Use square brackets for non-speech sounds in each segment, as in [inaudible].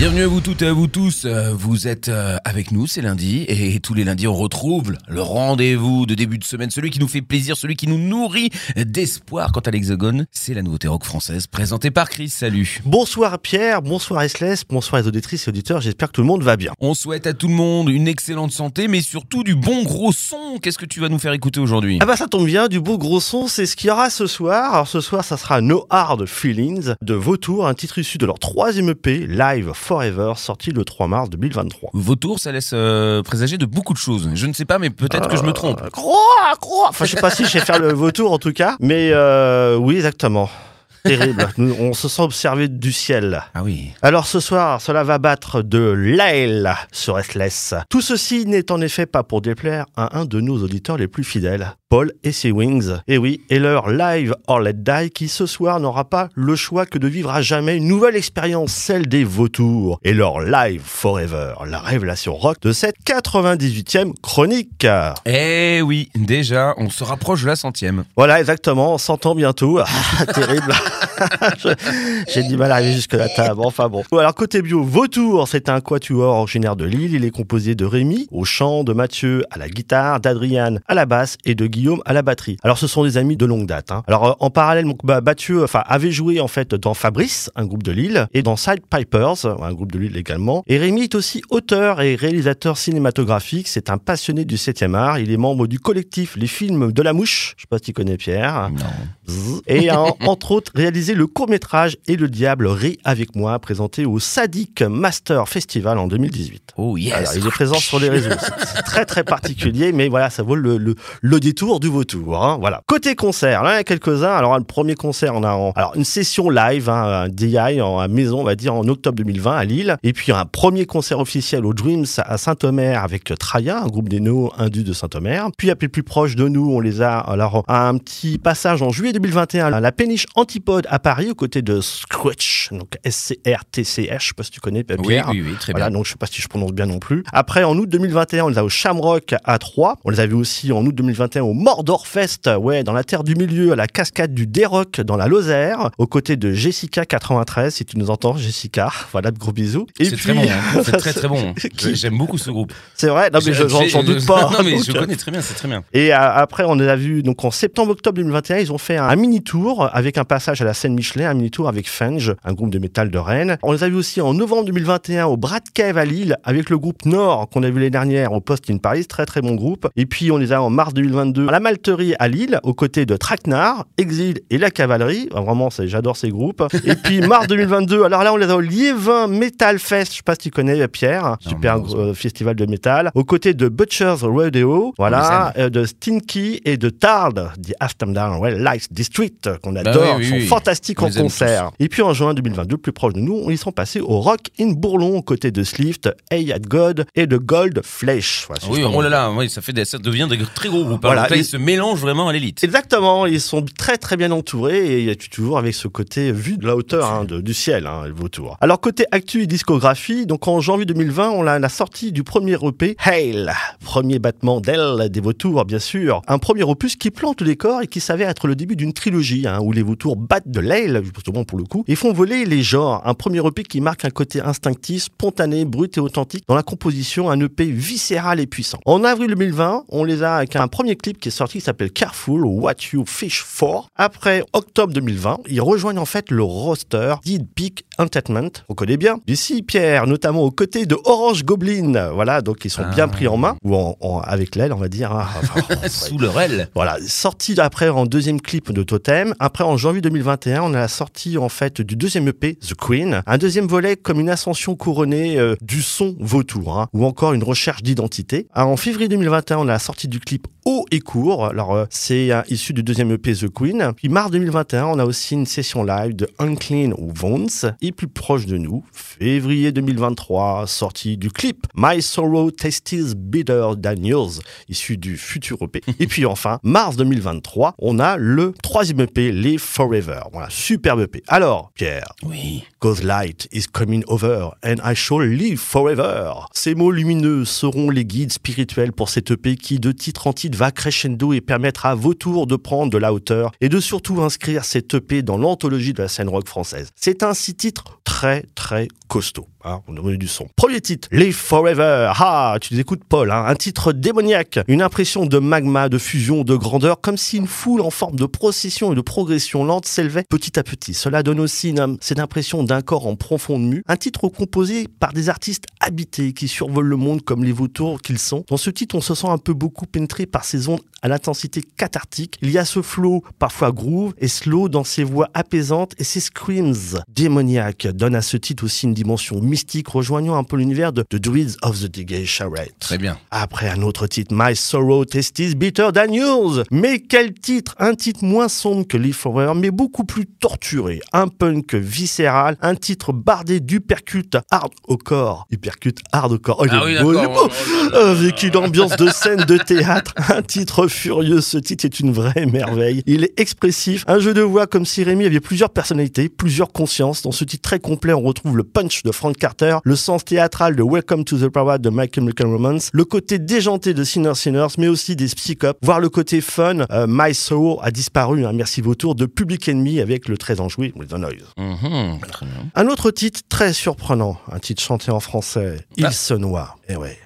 Bienvenue à vous toutes et à vous tous. Euh, Vous êtes euh, avec nous, c'est lundi, et tous les lundis on retrouve le rendez-vous de début de semaine, celui qui nous fait plaisir, celui qui nous nourrit d'espoir quant à l'Hexagone. C'est la nouveauté rock française, présentée par Chris. Salut. Bonsoir Pierre, bonsoir Esles, bonsoir les auditrices et auditeurs, j'espère que tout le monde va bien. On souhaite à tout le monde une excellente santé, mais surtout du bon gros son. Qu'est-ce que tu vas nous faire écouter aujourd'hui? Ah bah ça tombe bien, du beau gros son, c'est ce qu'il y aura ce soir. Alors ce soir, ça sera No Hard Feelings de Vautour, un titre issu de leur troisième EP, Live Forever, sorti le 3 mars 2023. Vautour, ça laisse euh, présager de beaucoup de choses. Je ne sais pas, mais peut-être que je me trompe. Euh, Croix, croix Enfin, je sais pas si je sais faire le Vautour en tout cas, mais euh, oui, exactement. Terrible. [laughs] Nous, on se sent observé du ciel. Ah oui. Alors ce soir, cela va battre de l'aile sur Restless. Tout ceci n'est en effet pas pour déplaire à un de nos auditeurs les plus fidèles, Paul et ses Wings. Et oui, et leur live or let die qui ce soir n'aura pas le choix que de vivre à jamais une nouvelle expérience, celle des vautours. Et leur live forever, la révélation rock de cette 98e chronique. Eh oui, déjà, on se rapproche de la centième. Voilà, exactement, on s'entend bientôt. [laughs] Ah, terrible. [laughs] J'ai du mal à arriver jusque la table. Enfin bon. Alors côté bio, Vautour, c'est un quatuor originaire de Lille. Il est composé de Rémi au chant, de Mathieu à la guitare, d'Adriane à la basse et de Guillaume à la batterie. Alors ce sont des amis de longue date. hein. Alors euh, en parallèle, bah, Mathieu, enfin avait joué en fait dans Fabrice, un groupe de Lille, et dans Side Pipers, un groupe de Lille également. Et Rémi est aussi auteur et réalisateur cinématographique. C'est un passionné du 7e art. Il est membre du collectif Les Films de la Mouche. Je sais pas si tu connais Pierre. Non. Et entre autres réalisé le court-métrage Et le diable rit avec moi, présenté au Sadic Master Festival en 2018. Oh yes. Alors, il est présent sur les réseaux. C'est très très particulier, mais voilà, ça vaut le, le, le détour du vautour. Hein, voilà. Côté concert, là, il y en a quelques-uns. Alors, le premier concert, on a en- alors, une session live, hein, un DI en à maison, on va dire, en octobre 2020 à Lille. Et puis, un premier concert officiel au Dreams à Saint-Omer avec Traya, un groupe des néo indus de Saint-Omer. Puis, peu plus proche de nous, on les a alors à un petit passage en juillet 2021 à la péniche Antipode à Paris, aux côtés de Scratch, donc S-C-R-T-C-H, je sais pas si tu connais, Oui, Pierre. oui, oui, très Voilà, bien. donc je sais pas si je prononce bien non plus. Après, en août 2021, on les a au Shamrock à 3. On les a vus aussi en août 2021 au Mordor Fest, ouais, dans la terre du milieu, à la cascade du Déroc dans la Lozère, aux côtés de Jessica 93, si tu nous entends, Jessica. [laughs] Voilà, de gros bisous. C'est très bon, hein. [laughs] c'est très très bon. [laughs] Qui- J'aime beaucoup ce groupe. C'est vrai, non mais je- j'en J'ai- j'en doute pas. Non mais Donc, je connais très bien, c'est très bien. et euh, après, on les a vus donc en septembre-octobre 2021, ils ont fait un, mini tour avec un passage à la scène Michelin, un mini tour avec Fenge, un groupe de métal de Rennes. On les a vus aussi en novembre 2021 au Brat Cave à Lille avec le groupe Nord qu'on a vu l'année dernière au Post in Paris, très très bon groupe. Et puis on les a en mars 2022 à la Malterie à Lille aux côtés de Traquenard, Exil et la Cavalerie. Ah, Vraiment, j'adore ces groupes. Et puis [laughs] mars 2022, alors là on les a au Liévin Metal Fest, je sais pas si tu connais Pierre, super euh, festival de métal, aux côtés de Butcher's Rodeo, voilà, euh, de Stinky et de Tard, The Amsterdam ouais, Light District, qu'on adore, Bah oui, oui, sont oui. Fantastiques en concert. Et puis en juin 2022, plus proche de nous, ils sont passés au Rock in Bourlon, aux côtés de Slift, Hey at God et de Gold Flesh. Voilà, Oui, oh là là, oui, ça fait des, ça devient des très gros groupes. Voilà, Alors là, et- ils se mélangent vraiment à l'élite. Exactement, ils sont très très bien entourés et il y a toujours avec ce côté vu de la hauteur hein, de- du ciel, hein, le vautour. Alors côté actu et discographie, donc en janvier 2020, on a la sortie du premier EP Hail, premier battement d'aile des vautours bien sûr, un premier opus qui plante le décor et qui s'avère être le début d'une trilogie hein, où les vautours battent de l'aile, justement pour le coup, et font voler les genres. Un premier EP qui marque un côté instinctif, spontané, brut et authentique dans la composition, un EP viscéral et puissant. En avril 2020, on les a avec un premier clip qui est sorti qui s'appelle Careful, What You Fish For. Après octobre 2020, ils rejoignent en fait le roster Did Peak Entertainment. On connaît bien. Ici, Pierre, notamment aux côtés de Orange Goblin. Voilà, donc ils sont bien pris en main, ou en, en- avec l'aile, on va dire. hein. [laughs] Enfin, Sous leur aile. voilà, sorti après en deuxième clip de Totem. Après, en janvier 2021, on a la sortie en fait du deuxième EP, The Queen. Un deuxième volet comme une ascension couronnée euh, du son vautour, hein, ou encore une recherche d'identité. Ah, En février 2021, on a la sortie du clip Haut et court. Alors, euh, c'est euh, issu du deuxième EP The Queen. Puis mars 2021, on a aussi une session live de Unclean Wounds. Et pays plus proche de nous. Février 2023, sortie du clip My Sorrow Tastes Bitter Than Yours, issu du futur EP. Et puis enfin, mars 2023, on a le troisième EP, Les Forever. Voilà, superbe EP. Alors, Pierre. Oui. Cause light is coming over and I shall live forever. Ces mots lumineux seront les guides spirituels pour cette EP qui, de titre en titre, va crescendo et permettra à vos tours de prendre de la hauteur et de surtout inscrire cette EP dans l'anthologie de la scène rock française. C'est un six très très costaud. Hein, on a du son. Premier titre, Live Forever. Ah, tu écoutes Paul, hein, un titre démoniaque, une impression de magma, de fusion, de grandeur, comme si une foule en forme de procession et de progression lente s'élevait petit à petit. Cela donne aussi une, cette impression d'un corps en profonde mue. Un titre composé par des artistes habités qui survolent le monde comme les vautours qu'ils sont. Dans ce titre, on se sent un peu beaucoup pénétré par ces ondes à l'intensité cathartique. Il y a ce flow parfois groove et slow dans ses voix apaisantes et ses screams démoniaques donnent à ce titre aussi une dimension mystique, rejoignant un peu l'univers de The Druids of the Digay Charrette. Très bien. Après un autre titre, My Sorrow Tastes Bitter Than Yours. Mais quel titre? Un titre moins sombre que Live Forever, mais beaucoup plus torturé. Un punk viscéral, un titre bardé d'upercute hard au corps. Uppercut hard au corps. Oh, il Ah est oui, beau, il est beau. Avec une ambiance de scène de théâtre, un titre furieux, ce titre est une vraie merveille. Il est expressif, un jeu de voix comme si Rémi avait plusieurs personnalités, plusieurs consciences. Dans ce titre très complet, on retrouve le punch de Frank Carter, le sens théâtral de Welcome to the Parade de Michael Michael Romance, le côté déjanté de Sinner Sinners, mais aussi des Psychop, voire le côté fun. euh, My Soul a disparu, hein, merci vos tours, de Public Enemy avec le très enjoué The Noise. Mhm, très bien. Un autre titre très surprenant, un titre chanté en français, Il Ah. se noie. Eh ouais.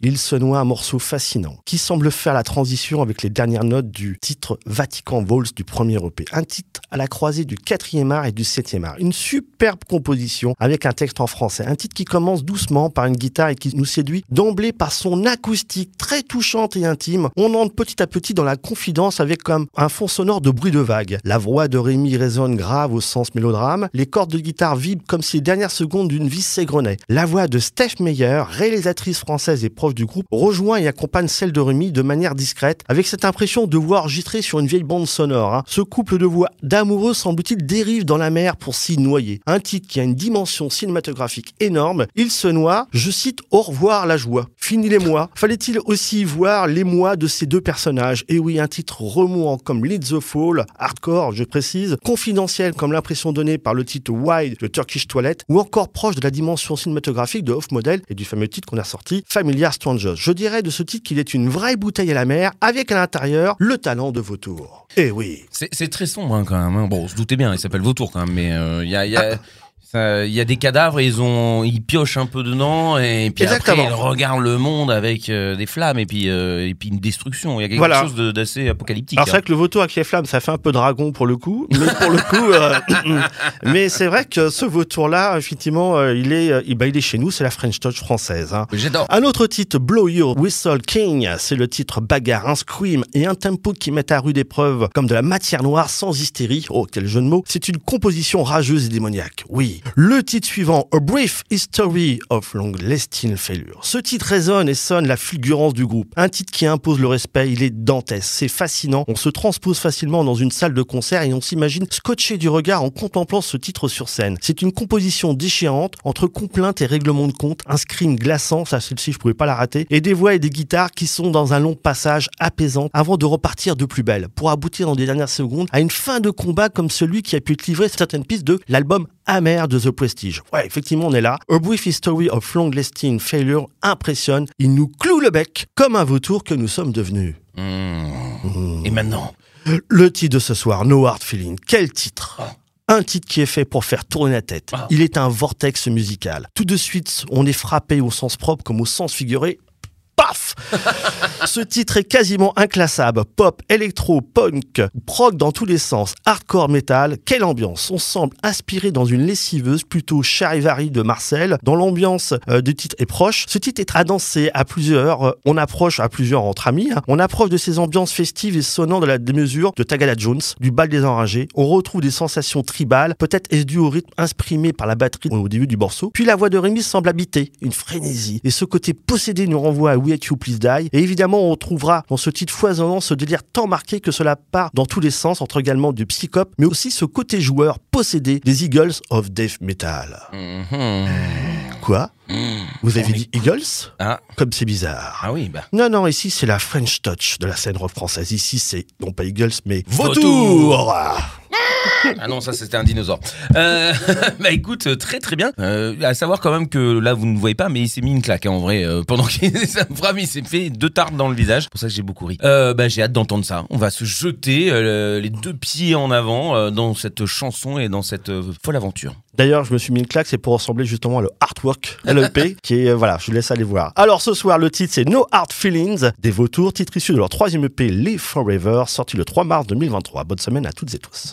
Il se noie un morceau fascinant qui semble faire la transition avec les dernières notes du titre Vatican Vols du premier EP. Un titre à la croisée du quatrième art et du septième art. Une superbe composition avec un texte en français. Un titre qui commence doucement par une guitare et qui nous séduit d'emblée par son acoustique très touchante et intime. On entre petit à petit dans la confidence avec comme un fond sonore de bruit de vague. La voix de Rémi résonne grave au sens mélodrame. Les cordes de guitare vibrent comme si les dernières secondes d'une vie s'égrenaient. La voix de Steph Meyer, réalisatrice française et proche du groupe, rejoint et accompagne celle de Rémi de manière discrète, avec cette impression de voir enregistrer sur une vieille bande sonore. hein. Ce couple de voix d'amoureux, semble-t-il, dérive dans la mer pour s'y noyer. Un titre qui a une dimension cinématographique énorme. Il se noie, je cite, au revoir la joie. Fini les mois. Fallait-il aussi voir les mois de ces deux personnages? Et oui, un titre remuant comme Lead the Fall, hardcore, je précise, confidentiel comme l'impression donnée par le titre Wide de Turkish Toilet, ou encore proche de la dimension cinématographique de Off Model et du fameux titre qu'on a sorti, Familiar Strangers. Je dirais de ce titre qu'il est une vraie bouteille à la mer, avec à l'intérieur le talent de Vautour. Eh oui. C'est très sombre hein, quand même. hein. Bon, on se doutait bien, il s'appelle Vautour quand même, mais euh, il y a. il Y a... ça- Il y a des cadavres, ils ont, ils piochent un peu dedans et puis Exactement. après ils regardent le monde avec euh, des flammes et puis euh, et puis une destruction. Il y a quelque Voilà. chose d'assez apocalyptique. Alors c'est hein. vrai que le vautour avec les flammes, ça fait un peu dragon pour le coup, mais pour le coup, euh, [laughs] mais c'est vrai que ce vautour-là, effectivement, euh, il est, euh, il, bah, il est chez nous, c'est la French Touch française. hein. J'adore. Un autre titre, Blow Your Whistle King, c'est le titre bagarre, un scream et un tempo qui met à rude épreuve comme de la matière noire sans hystérie. Oh, quel jeu de mots. C'est une composition rageuse et démoniaque. Oui. Le titre suivant, A Brief History of Long Lasting Failure. Ce titre résonne et sonne la fulgurance du groupe. Un titre qui impose le respect, il est dantesque, c'est fascinant. On se transpose facilement dans une salle de concert et on s'imagine scotché du regard en contemplant ce titre sur scène. C'est une composition déchirante entre complainte et règlement de compte, un scream glaçant, ça celle-ci je pouvais pas la rater, et des voix et des guitares qui sont dans un long passage apaisant avant de repartir de plus belle, pour aboutir dans les dernières secondes à une fin de combat comme celui qui a pu livrer certaines pistes de l'album amer de The Prestige. Ouais, effectivement, on est là. A Brief History of Long Lasting Failure impressionne. Il nous cloue le bec comme un vautour que nous sommes devenus. Mmh. Et maintenant Le titre de ce soir, No Hard Feeling. Quel titre un titre qui est fait pour faire tourner la tête. Ah. Il est un vortex musical. Tout de suite, on est frappé au sens propre comme au sens figuré. Paf Ce titre est quasiment inclassable. Pop, électro, punk, prog dans tous les sens, hardcore metal. Quelle ambiance On semble inspiré dans une lessiveuse plutôt charivari de Marcel. Dans l'ambiance euh, du titre est proche. Ce titre est à danser à plusieurs. euh, on approche à plusieurs entre amis. hein. On approche de ces ambiances festives et sonnantes de la démesure de Tagada Jones, du bal des enragés. On retrouve des sensations tribales. Peut-être est-ce dû au rythme exprimé par la batterie au début du morceau. Puis la voix de Rémi semble habiter une frénésie. Et ce côté possédé nous renvoie à You Please Die. Et évidemment, on retrouvera dans ce titre foisonnant ce délire tant marqué que cela part dans tous les sens, entre également du psychop, mais aussi ce côté joueur possédé des Eagles of Death Metal. Mhm. Quoi Vous avez dit Eagles Ah, Comme c'est bizarre. ah oui, bah. Non, non, ici c'est la French touch de la scène rock française. Ici c'est non pas Eagles, mais Vautour. Vautour. Ah non, ça c'était un dinosaure. Euh, [laughs] bah écoute, très très bien. Euh, à savoir quand même que là vous ne voyez pas, mais il s'est mis une claque hein, en vrai euh, pendant qu'il [laughs] vraiment il s'est fait deux tartes dans le visage. C'est pour ça que j'ai beaucoup ri. Euh, bah j'ai hâte d'entendre ça. On va se jeter les deux pieds en avant dans cette chanson et dans cette folle aventure. D'ailleurs, je me suis mis une claque, c'est pour ressembler justement à le artwork LEP, [laughs] qui est, voilà, je vous laisse aller voir. Alors ce soir, le titre c'est No Hard Feelings des Vautours, titre issu de leur troisième EP Live Forever, sorti le 3 mars 2023. Bonne semaine à toutes et tous.